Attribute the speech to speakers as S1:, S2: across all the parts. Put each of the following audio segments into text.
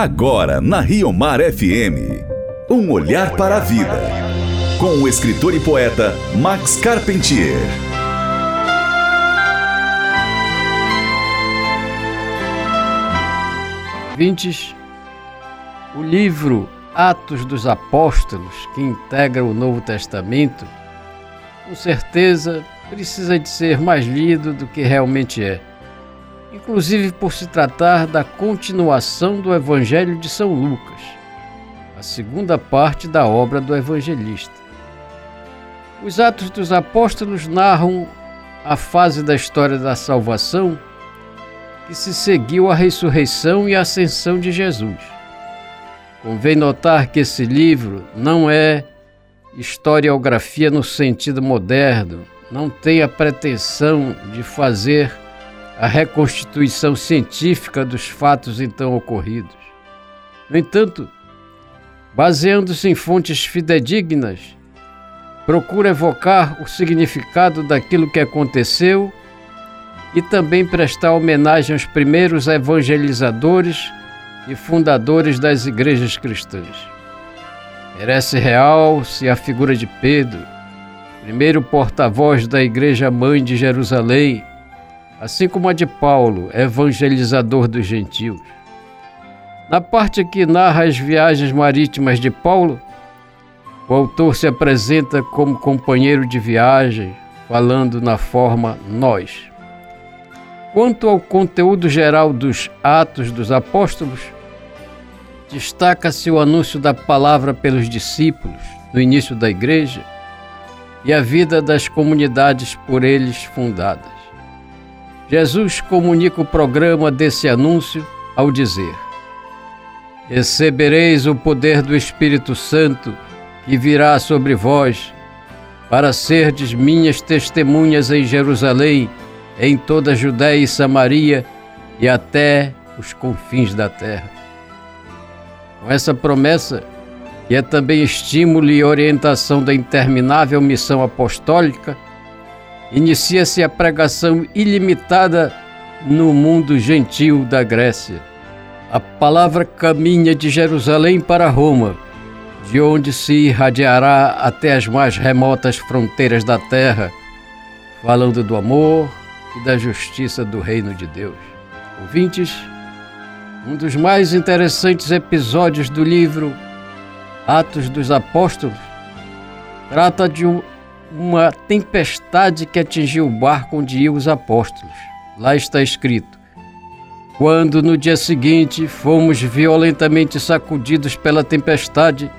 S1: Agora na Rio Mar FM. Um olhar para a vida. Com o escritor e poeta Max Carpentier.
S2: Vintes, o livro Atos dos Apóstolos, que integra o Novo Testamento, com certeza precisa de ser mais lido do que realmente é inclusive por se tratar da continuação do Evangelho de São Lucas, a segunda parte da obra do evangelista. Os Atos dos Apóstolos narram a fase da história da salvação que se seguiu à ressurreição e ascensão de Jesus. Convém notar que esse livro não é historiografia no sentido moderno, não tem a pretensão de fazer a reconstituição científica dos fatos então ocorridos. No entanto, baseando-se em fontes fidedignas, procura evocar o significado daquilo que aconteceu e também prestar homenagem aos primeiros evangelizadores e fundadores das igrejas cristãs. Merece real-se a figura de Pedro, primeiro porta-voz da Igreja Mãe de Jerusalém, assim como a de Paulo, evangelizador dos gentios. Na parte que narra as viagens marítimas de Paulo, o autor se apresenta como companheiro de viagem, falando na forma nós. Quanto ao conteúdo geral dos Atos dos Apóstolos, destaca-se o anúncio da palavra pelos discípulos no início da igreja e a vida das comunidades por eles fundadas. Jesus comunica o programa desse anúncio ao dizer: Recebereis o poder do Espírito Santo que virá sobre vós, para serdes minhas testemunhas em Jerusalém, em toda a Judéia e Samaria e até os confins da terra. Com essa promessa, que é também estímulo e orientação da interminável missão apostólica, inicia-se a pregação ilimitada no mundo gentil da Grécia. A palavra caminha de Jerusalém para Roma, de onde se irradiará até as mais remotas fronteiras da terra, falando do amor e da justiça do reino de Deus. Ouvintes, um dos mais interessantes episódios do livro Atos dos Apóstolos trata de um uma tempestade que atingiu o barco onde iam os apóstolos. Lá está escrito: Quando no dia seguinte fomos violentamente sacudidos pela tempestade,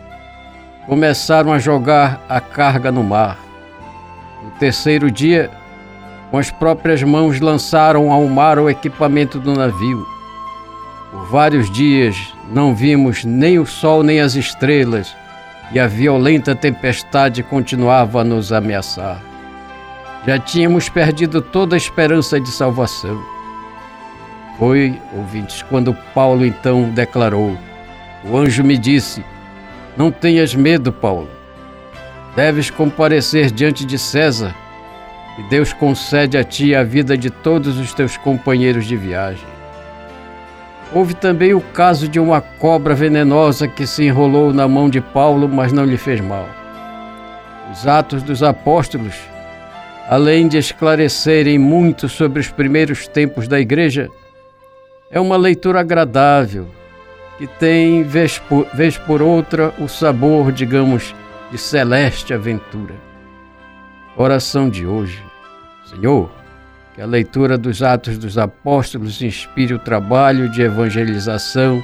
S2: começaram a jogar a carga no mar. No terceiro dia, com as próprias mãos lançaram ao mar o equipamento do navio. Por vários dias não vimos nem o sol nem as estrelas e a violenta tempestade continuava a nos ameaçar. Já tínhamos perdido toda a esperança de salvação. Foi, ouvintes, quando Paulo então declarou: O anjo me disse: Não tenhas medo, Paulo. Deves comparecer diante de César, e Deus concede a ti a vida de todos os teus companheiros de viagem. Houve também o caso de uma cobra venenosa que se enrolou na mão de Paulo, mas não lhe fez mal. Os Atos dos Apóstolos, além de esclarecerem muito sobre os primeiros tempos da Igreja, é uma leitura agradável, que tem, vez por, vez por outra, o sabor, digamos, de celeste aventura. Oração de hoje. Senhor, que a leitura dos Atos dos Apóstolos inspire o trabalho de evangelização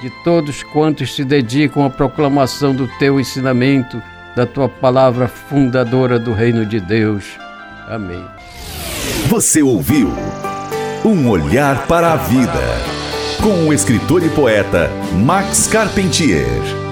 S2: de todos quantos se dedicam à proclamação do teu ensinamento, da tua palavra fundadora do reino de Deus. Amém.
S1: Você ouviu Um Olhar para a Vida, com o escritor e poeta Max Carpentier.